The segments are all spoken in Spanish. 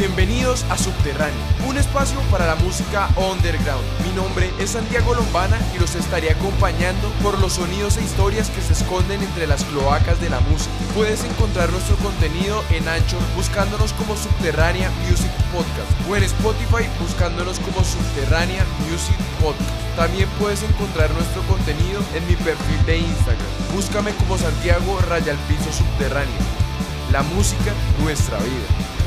Bienvenidos a Subterráneo, un espacio para la música underground. Mi nombre es Santiago Lombana y los estaré acompañando por los sonidos e historias que se esconden entre las cloacas de la música. Puedes encontrar nuestro contenido en Anchor buscándonos como Subterránea Music Podcast o en Spotify buscándonos como Subterránea Music Podcast. También puedes encontrar nuestro contenido en mi perfil de Instagram. Búscame como Santiago Raya Piso Subterráneo. La música, nuestra vida.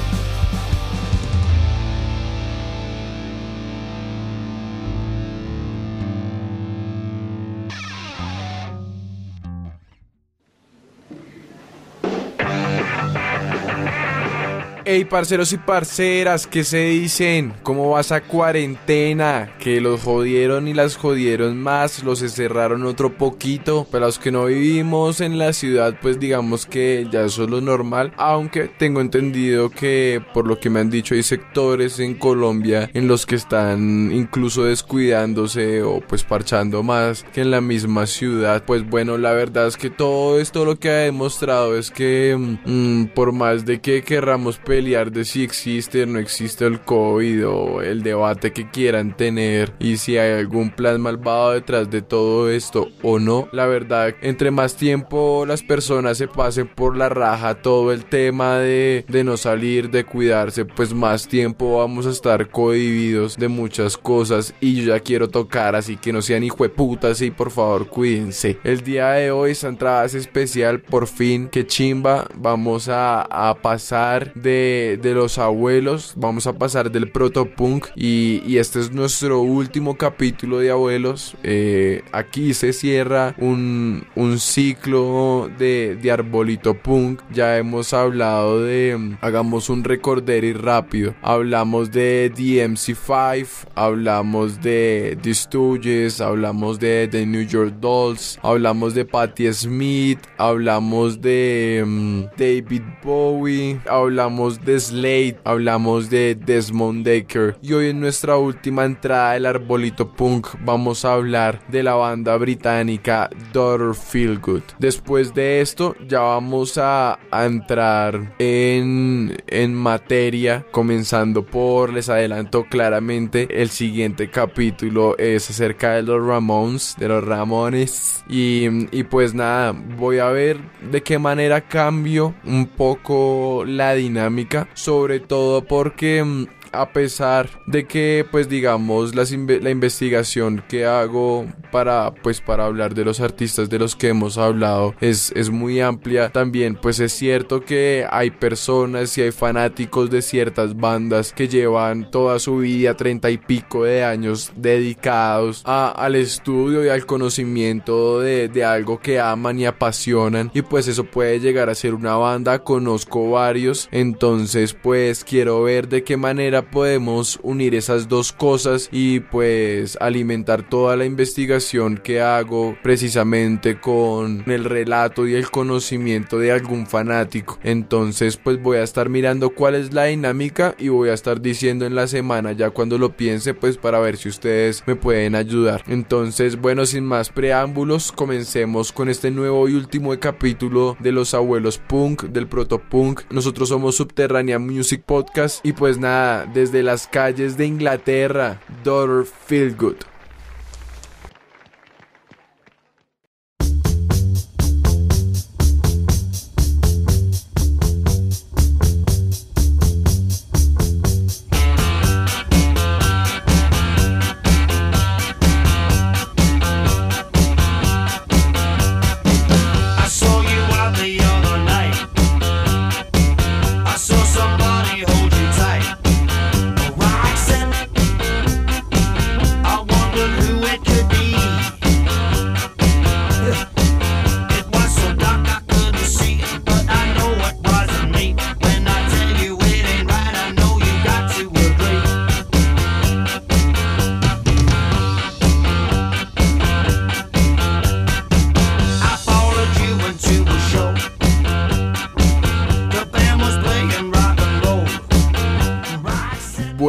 Hey parceros y parceras, ¿qué se dicen? ¿Cómo vas a cuarentena? Que los jodieron y las jodieron más, los encerraron otro poquito. Para los que no vivimos en la ciudad, pues digamos que ya eso es lo normal. Aunque tengo entendido que por lo que me han dicho hay sectores en Colombia en los que están incluso descuidándose o pues parchando más que en la misma ciudad. Pues bueno, la verdad es que todo esto lo que ha demostrado es que mm, por más de que querramos pelear de si existe o no existe el COVID o el debate que quieran tener y si hay algún plan malvado detrás de todo esto o no. La verdad, entre más tiempo las personas se pasen por la raja todo el tema de, de no salir, de cuidarse, pues más tiempo vamos a estar cohibidos de muchas cosas y yo ya quiero tocar, así que no sean hijueputas y por favor cuídense. El día de hoy, esta entrada es especial, por fin, que chimba, vamos a, a pasar de de, los abuelos. Vamos a pasar del protopunk y, y este es nuestro último capítulo de abuelos. Eh, aquí se cierra un, un ciclo de, de, arbolito punk. Ya hemos hablado de, hagamos un y rápido. Hablamos de DMC5, hablamos de The Stooges, hablamos de The New York Dolls, hablamos de Patti Smith, hablamos de mm, David Bowie, hablamos de Slade, hablamos de Desmond Decker y hoy en nuestra última entrada del arbolito punk vamos a hablar de la banda británica Daughter Feelgood. Después de esto ya vamos a, entrar en, en materia comenzando por, les adelanto claramente, el siguiente capítulo es acerca de los Ramones, de los Ramones y, y pues nada, voy a ver de qué manera cambio un poco la dinámica sobre todo porque mm, a pesar de que pues digamos la investigación que hago para pues para hablar de los artistas de los que hemos hablado es, es muy amplia. También pues es cierto que hay personas y hay fanáticos de ciertas bandas que llevan toda su vida treinta y pico de años dedicados al estudio y al conocimiento de, de algo que aman y apasionan. Y pues eso puede llegar a ser una banda. Conozco varios. Entonces pues quiero ver de qué manera podemos unir esas dos cosas y pues alimentar toda la investigación que hago precisamente con el relato y el conocimiento de algún fanático. Entonces pues voy a estar mirando cuál es la dinámica y voy a estar diciendo en la semana ya cuando lo piense pues para ver si ustedes me pueden ayudar. Entonces bueno sin más preámbulos comencemos con este nuevo y último capítulo de los abuelos punk del proto punk. Nosotros somos Subterránea Music Podcast y pues nada desde las calles de Inglaterra, Daughter Feelgood.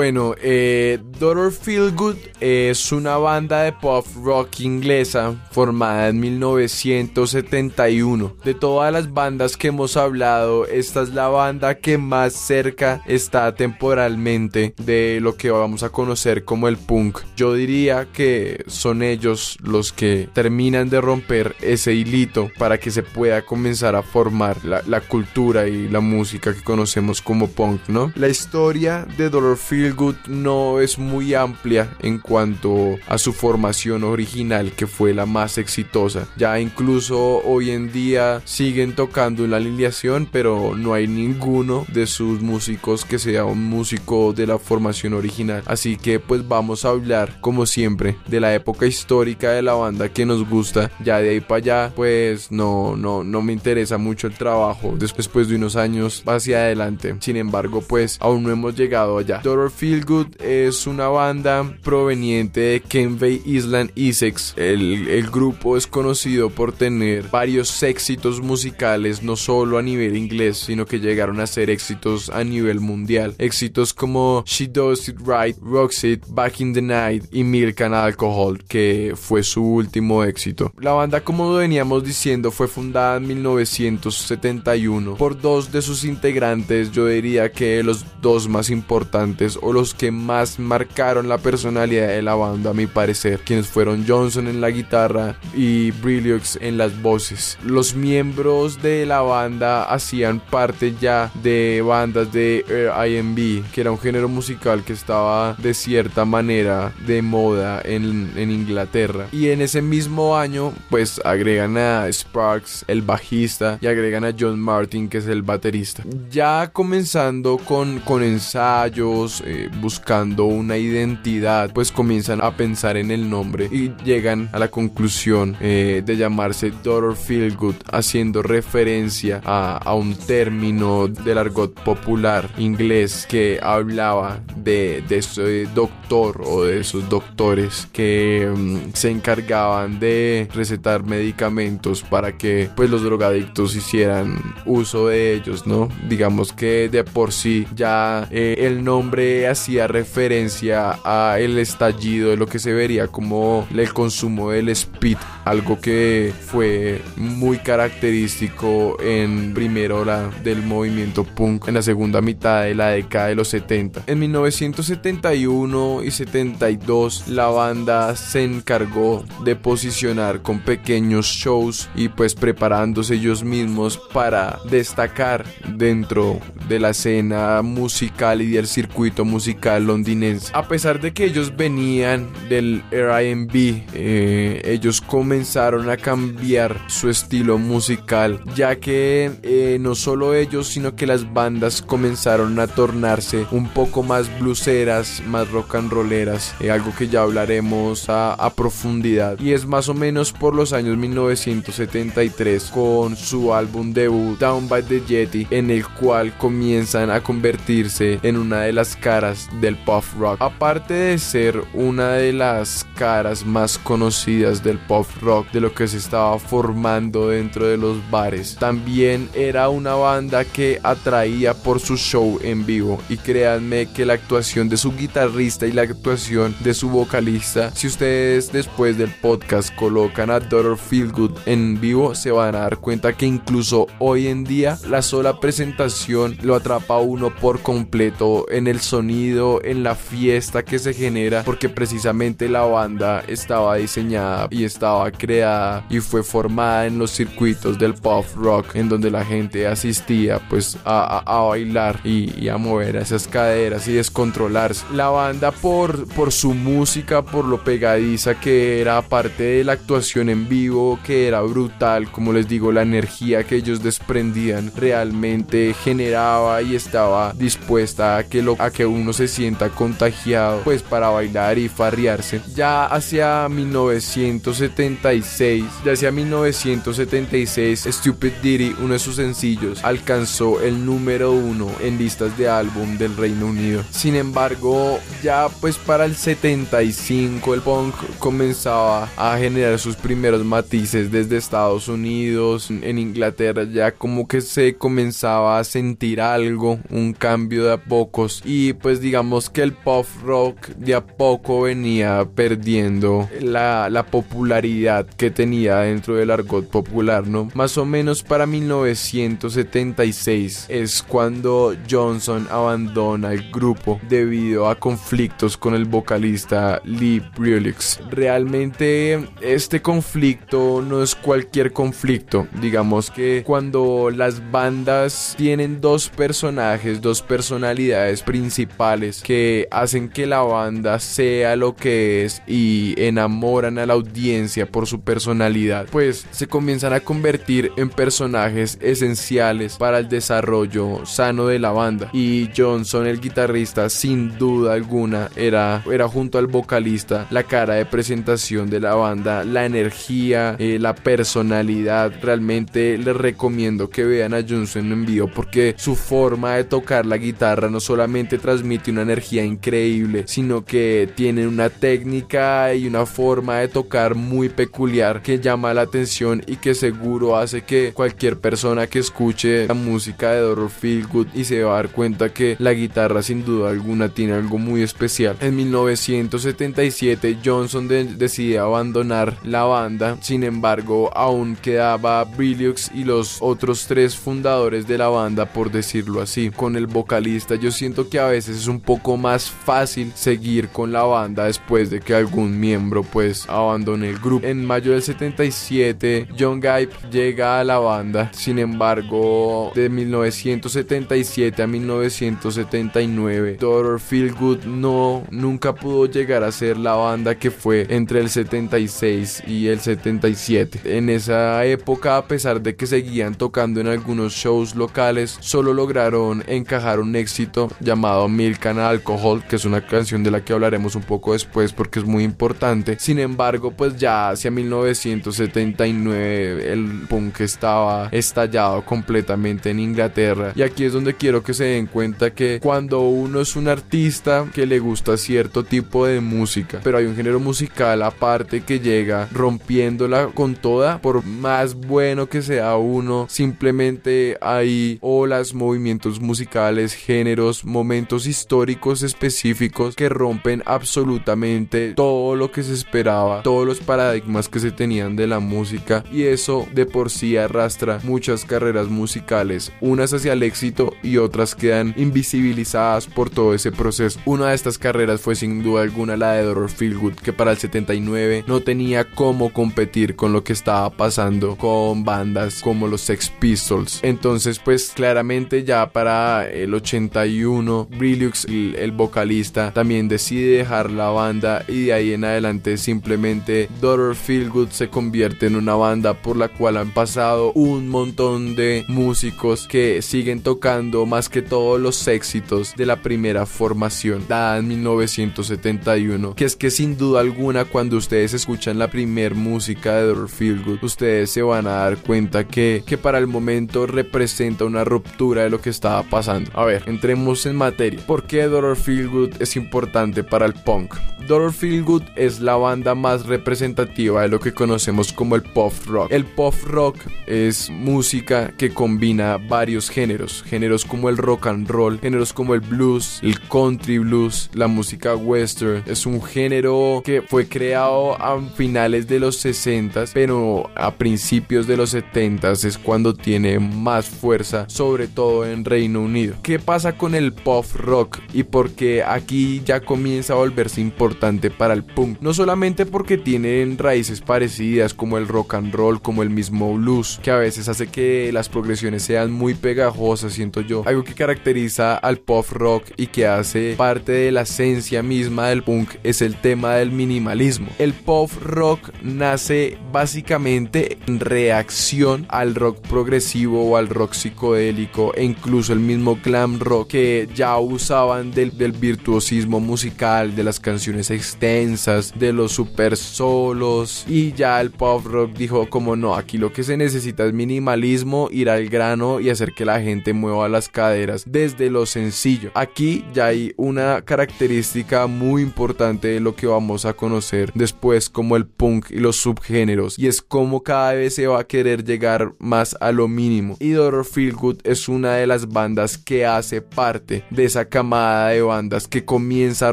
Bueno, eh, Daughter Feelgood es una banda de pop rock inglesa formada en 1971. De todas las bandas que hemos hablado, esta es la banda que más cerca está temporalmente de lo que vamos a conocer como el punk. Yo diría que son ellos los que terminan de romper ese hilito para que se pueda comenzar a formar la, cultura y la música que conocemos como punk, ¿no? La historia de Dollar Feelgood no es muy amplia en cuanto a su formación original que fue la más exitosa. Ya incluso hoy en día siguen tocando en la alineación, pero no hay ninguno de sus músicos que sea un músico de la formación original. Así que pues vamos a hablar como siempre de la época histórica de la banda que nos gusta. Ya de ahí para allá pues no no no me interesa mucho el trabajo después de unos años hacia adelante. Sin embargo pues aún no hemos llegado allá. Feel Feelgood es una banda proveniente de Kenvey Island Essex. El, el grupo es conocido por tener varios éxitos musicales no solo a nivel inglés sino que llegaron a ser éxitos a nivel mundial. Éxitos como She Does It Right, Rocks It, Back in the Night y Milk and Alcohol, que fue su último éxito. La banda, como veníamos diciendo, fue fundada en 1971 por dos de sus integrantes, yo diría que los dos más importantes o los que más marcaron la personalidad de la banda, a mi parecer, quienes fueron Johnson en la guitarra y Brilliox en las voces. Los miembros de la banda hacían parte ya de bandas de R&B, que era un género musical que estaba de cierta manera de moda en, en Inglaterra. Y en ese mismo año, pues agregan a Sparks, el bajista, y agregan a John Martin, que es el baterista. Ya comenzando con, con ensayos, eh, buscando una identidad, pues comienzan a pensar en el nombre y llegan a la conclusión eh, de llamarse Daughter Feelgood, haciendo referencia a, a un término del argot popular inglés que hablaba de, de ese doctor o de esos doctores que mm, se encargaban de recetar medicamentos para que pues los drogadictos hicieran uso de ellos, ¿no? Digamos que de por sí ya eh, el nombre hacía referencia a el estallido de lo que se vería como el consumo del speed, algo que fue muy característico en primera hora del movimiento punk en la segunda mitad de la década de los 70. En 1971 y 72 la banda se encargó de posicionar con pequeños shows y pues preparándose ellos mismos para destacar dentro de la escena musical y del circuito musical londinense. A pesar de que ellos venían del R&B, eh, ellos comenzaron a cambiar su estilo musical, ya que eh, no solo ellos, sino que las bandas comenzaron a tornarse un poco más bluseras, más rock and rolleras, eh, algo que ya hablaremos a, a profundidad. Y es más o menos por los años 1973 con su álbum debut Down by the Jetty, en el cual comienzan a convertirse en una de las caras del pop rock. Aparte de ser una de las caras más conocidas del pop rock, de lo que se estaba formando dentro de los bares, también era una banda que atraía por su show en vivo. Y créanme que la actuación de su guitarrista y la actuación de su vocalista, si ustedes después del podcast colocan a Daughter Feelgood en vivo, se van a dar cuenta que incluso hoy en día la sola presentación lo atrapa a uno por completo en el sonido, en la fiesta que se genera, porque precisamente la banda estaba diseñada y estaba creada y fue formada en los circuitos del pop rock, en donde la gente asistía pues a, bailar y, a mover esas caderas y descontrolarse. La banda por, por su música, por lo pegadiza que era, aparte de la actuación en vivo, que era brutal, como les digo, la energía que ellos desprendían realmente generaba y estaba dispuesta a que, lo, a que uno se sienta contagiado pues para bailar y farrearse. Ya hacia 1976, ya hacia 1976, Stupid Diddy, uno de sus sencillos, alcanzó el número uno en listas de álbum del Reino Unido. Sin embargo, ya pues para el 75 el punk comenzaba a generar sus primeros matices desde Estados Unidos, en Inglaterra ya como que se comenzaba a sentir algo, un cambio de a pocos y pues digamos que el pop rock de a poco venía perdiendo la, la popularidad que tenía dentro del argot popular, ¿no? Más o menos para 1976 es cuando Johnson abandona el grupo debido a conflictos con el vocalista Lee Brillix. Realmente este conflicto no es cualquier conflicto, digamos que cuando las bandas tienen dos personajes, dos personalidades principales que hacen que la banda sea lo que es y enamoran a la audiencia por su personalidad, pues se comienzan a convertir en personajes esenciales para el desarrollo sano de la banda. Y Johnson, el guitarrista, sin duda alguna, era, era junto al vocalista la cara de presentación de la banda, la energía, eh, la personalidad. Realmente les recomiendo que vean a Johnson en vivo porque su forma de tocar la guitarra no solamente transmite una energía increíble, sino que tiene una técnica y una forma de tocar muy peculiar que llama la atención y que seguro hace que cualquier persona que escuche la música de Doro Feelgood y se va a dar cuenta que la guitarra sin duda alguna tiene algo muy especial. En 1977 Johnson decide abandonar la banda, sin embargo aún quedaba Brilliux y los otros tres fundadores de la banda por decirlo así. Con el vocalista yo siento que a veces es un poco más fácil seguir con la banda después de que algún miembro pues abandone el grupo. En mayo del 77 John Guy llega a la banda, sin embargo de 1977 a 1979 Daughter Feel Good no nunca pudo llegar a ser la banda que fue entre el 76 y el 77. En esa época a pesar de que seguían tocando en algunos shows locales solo lograron encajar un éxito llamado Milk and Alcohol que una canción de la que hablaremos un poco después porque es muy importante. Sin embargo pues ya hacia 1979 el punk estaba estallado completamente en Inglaterra y aquí es donde quiero que se den cuenta que cuando uno es un artista que le gusta cierto tipo de música, pero hay un género musical aparte que llega rompiéndola con toda, por más bueno que sea uno, simplemente hay olas, movimientos musicales, géneros, momentos históricos específicos que rompen absolutamente todo lo que se esperaba, todos los paradigmas que se tenían de la música y eso de por sí arrastra muchas carreras musicales, unas hacia el éxito y otras quedan invisibilizadas por todo ese proceso. Una de estas carreras fue sin duda alguna la de Dorothy Feelgood, que para el 79 no tenía cómo competir con lo que estaba pasando con bandas como los Sex Pistols. Entonces, pues claramente ya para el 81, Brilux, el, el vocalista, también decide dejar la banda y de ahí en adelante simplemente Daughter Feelgood se convierte en una banda por la cual han pasado un montón de músicos que siguen tocando más que todos los éxitos de la primera formación dada en 1971 que es que sin duda alguna cuando ustedes escuchan la primer música de Daughter Feelgood ustedes se van a dar cuenta que, que para el momento representa una ruptura de lo que estaba pasando. A ver entremos en materia. ¿por qué Daughter Feelgood es importante para el punk? Daughter Feelgood es la banda más representativa de lo que conocemos como el pop rock. El pop rock es música que combina varios géneros, géneros como el rock and roll, géneros como el blues, el country blues, la música western. Es un género que fue creado a finales de los 60, pero a principios de los 70 es cuando tiene más fuerza, sobre todo en Reino Unido. ¿Qué pasa con el pop rock y por qué aquí ya comienza a volverse importante para el punk? No solamente porque tienen raíces parecidas como el rock and roll, como el mismo blues, que a veces hace que las progresiones sean muy pegajosas, siento yo. Algo que caracteriza al pop rock y que hace parte de la esencia misma del punk es el tema del minimalismo. El pop rock nace básicamente en reacción al rock progresivo o al rock psicodélico e incluso el mismo glam rock que ya usaban del, del virtuosismo musical, de las canciones extensas, de los super solos y ya el pop rock dijo como no, aquí lo que se necesita es minimalismo, ir al grano y hacer que la gente mueva las caderas desde lo sencillo. Aquí ya hay una característica muy importante de lo que vamos a conocer después como el punk y los subgéneros y es como cada vez se va a querer llegar más a lo mínimo. Y Doro Feelgood es una de las bandas que hace parte de esa camada de bandas que comienza a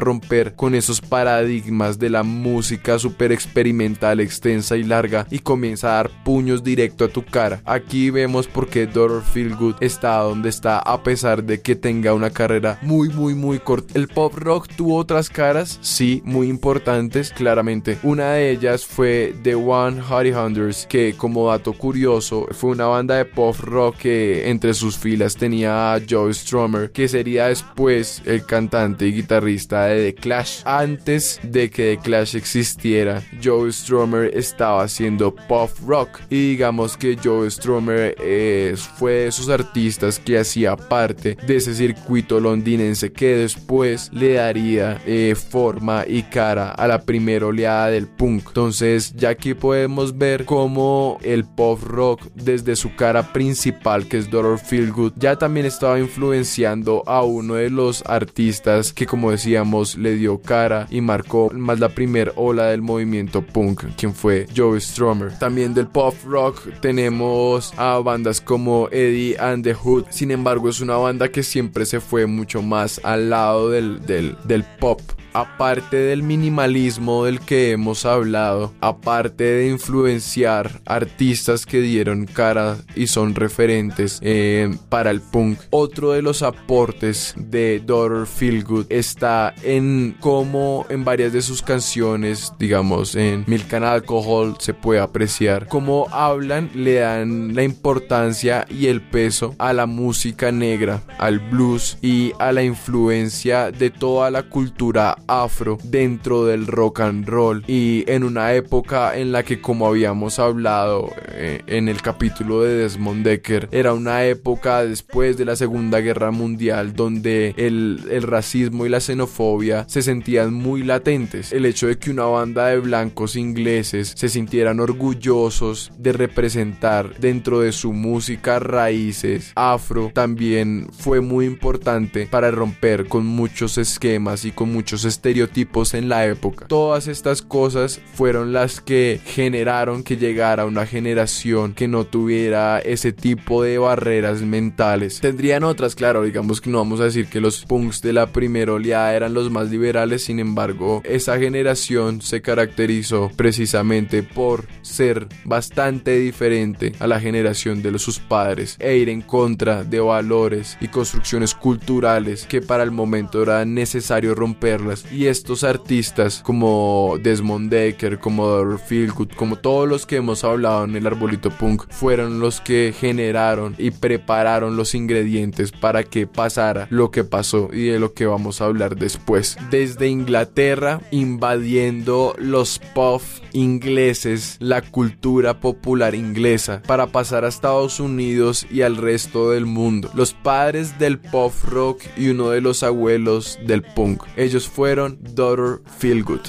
romper con esos paradigmas de la música súper experimental, extensa y larga y comienza a dar puños directo a tu cara. Aquí vemos por qué Dr. Feelgood está donde está a pesar de que tenga una carrera muy muy muy corta. El pop rock tuvo otras caras, sí, muy importantes, claramente. Una de ellas fue The One Hottie Hunters, que como dato curioso fue una banda de pop rock que entre sus filas tenía a Joe Strummer, que sería después el cantante guitarrista de The Clash. Antes de que The Clash existiera, Joe Strummer estaba haciendo pop rock y digamos que Joe Strummer eh, fue de esos artistas que hacía parte de ese circuito londinense que después le daría eh, forma y cara a la primera oleada del punk. Entonces ya aquí podemos ver cómo el pop rock desde su cara principal que es Dr. Feelgood ya también estaba influenciando a uno de los artistas que como decíamos le dio cara y marcó más la primera ola del movimiento punk quien fue Joe Strummer. También del pop rock tenemos a bandas como Eddie and the Hood. Sin embargo es una banda que siempre se fue mucho más al lado del, del, del pop aparte del minimalismo del que hemos hablado, aparte de influenciar artistas que dieron cara y son referentes eh, para el punk, otro de los aportes de Daughter Feelgood está en cómo en varias de sus canciones, digamos en Milk and Alcohol, se puede apreciar cómo hablan, le dan la importancia y el peso a la música negra, al blues y a la influencia de toda la cultura afro dentro del rock and roll. Y en una época en la que como habíamos hablado eh, en el capítulo de Desmond Decker era una época después de la segunda guerra mundial donde el, el racismo y la xenofobia se sentían muy latentes el hecho de que una banda de blancos ingleses se sintieran orgullosos de representar dentro de su música raíces afro también fue muy importante para romper con muchos esquemas y con muchos estereotipos en la época. Todas estas cosas fueron las que generaron que llegara una generación que no tuviera ese tipo de barreras mentales. Tendrían otras, claro, digamos que no vamos a decir que los punks de la primera oleada eran los más liberales, sin embargo, esa generación se caracterizó precisamente por ser bastante diferente a la generación de sus padres e ir en contra de valores y construcciones culturales que para el momento era necesario romperlas y estos artistas como Desmond Decker, como Dr. Feelgood, como todos los que hemos hablado en el arbolito punk, fueron los que generaron y prepararon los ingredientes para que pasara lo que pasó y de lo que vamos a hablar después. Desde Inglaterra, invadiendo los pop ingleses, la cultura popular inglesa, para pasar a Estados Unidos y al resto del mundo. Los padres del pop rock y uno de los abuelos del punk. Ellos fueron Daughter Feelgood.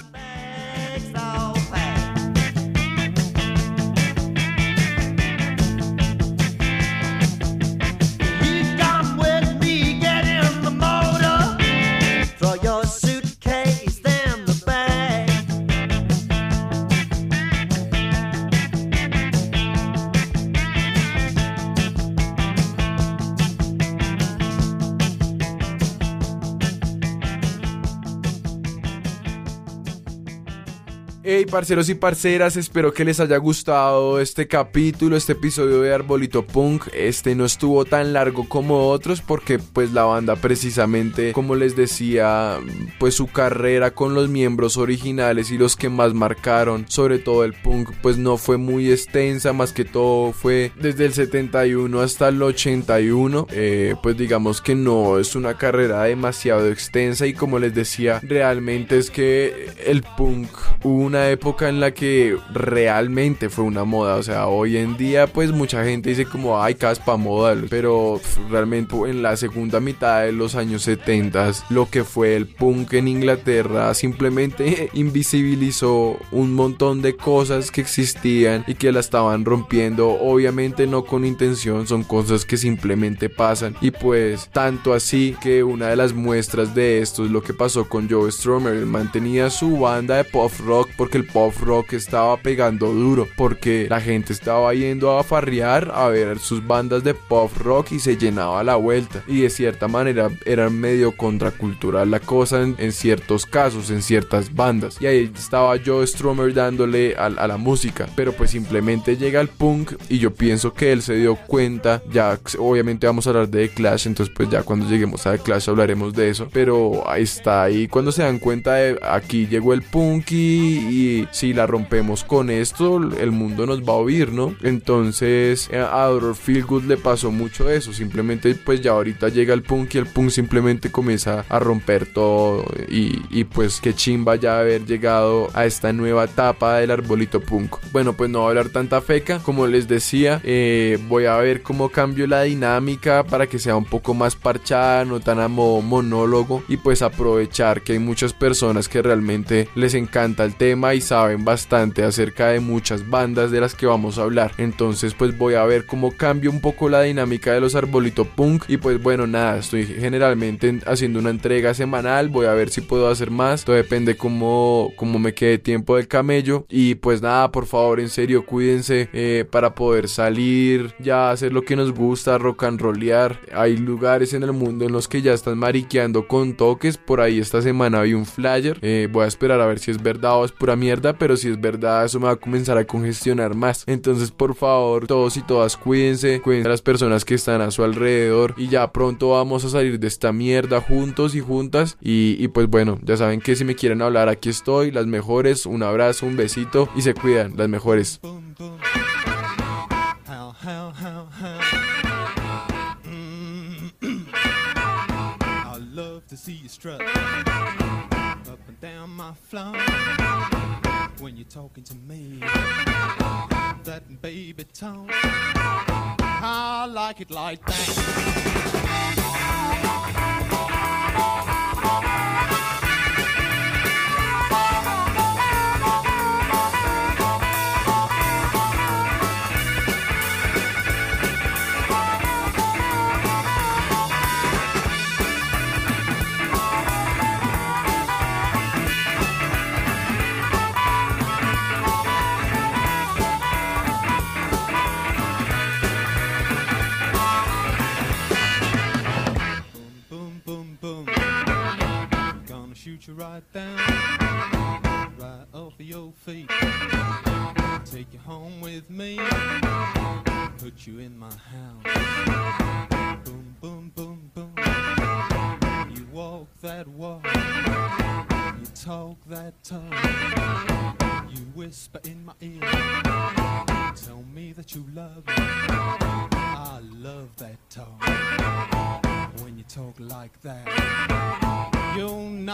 Hey parceros y parceras, espero que les haya gustado este capítulo, este episodio de Arbolito Punk. Este no estuvo tan largo como otros porque pues la banda precisamente, como les decía, pues su carrera con los miembros originales y los que más marcaron, sobre todo el punk, pues no fue muy extensa, más que todo fue desde el 71 hasta el 81. Eh, pues digamos que no es una carrera demasiado extensa y como les decía, realmente es que el punk hubo una época en la que realmente fue una moda. O sea, hoy en día, pues mucha gente dice como, ay, caspa moda. Pero realmente en la segunda mitad de los años 70, lo que fue el punk en Inglaterra simplemente invisibilizó un montón de cosas que existían y que la estaban rompiendo. Obviamente no con intención, son cosas que simplemente pasan. Y pues, tanto así que una de las muestras de esto es lo que pasó con Joe Strummer. Él mantenía su banda de pop rock porque el pop rock estaba pegando duro, porque la gente estaba yendo a farrear a ver sus bandas de pop rock y se llenaba la vuelta. Y de cierta manera era medio contracultural la cosa en, ciertos casos, en ciertas bandas. Y ahí estaba Joe Stromer dándole a, a la música, pero pues simplemente llega el punk y yo pienso que él se dio cuenta, ya obviamente vamos a hablar de The Clash, entonces pues ya cuando lleguemos a The Clash hablaremos de eso, pero ahí está, ahí cuando se dan cuenta de aquí llegó el punk y, si la rompemos con esto, el mundo nos va a oír, ¿no? Entonces eh, a Ador Feelgood le pasó mucho eso, simplemente pues ya ahorita llega el punk y el punk simplemente comienza a romper todo y, y pues que chimba ya haber llegado a esta nueva etapa del arbolito punk. Bueno, pues no voy a hablar tanta feca, como les decía, eh, voy a ver cómo cambio la dinámica para que sea un poco más parchada, no tan a modo monólogo y pues aprovechar que hay muchas personas que realmente les encanta el tema y saben bastante acerca de muchas bandas de las que vamos a hablar. Entonces pues voy a ver cómo cambio un poco la dinámica de los arbolito punk y pues bueno nada, estoy generalmente haciendo una entrega semanal, voy a ver si puedo hacer más, todo depende cómo, cómo me quede tiempo del camello y pues nada, por favor en serio cuídense eh, para poder salir, ya hacer lo que nos gusta, rock and rollear. Hay lugares en el mundo en los que ya están mariqueando con toques. Por ahí esta semana vi un flyer. Eh, voy a esperar a ver si es verdad o es mierda, pero si es verdad, eso me va a comenzar a congestionar más. Entonces, por favor, todos y todas cuídense, cuídense a las personas que están a su alrededor y ya pronto vamos a salir de esta mierda juntos y juntas. Y, pues bueno, ya saben que si me quieren hablar, aquí estoy. Las mejores, un abrazo, un besito y se cuidan, las mejores. When you're talking to me. That baby tone, I like it like that.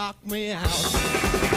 Knock me out.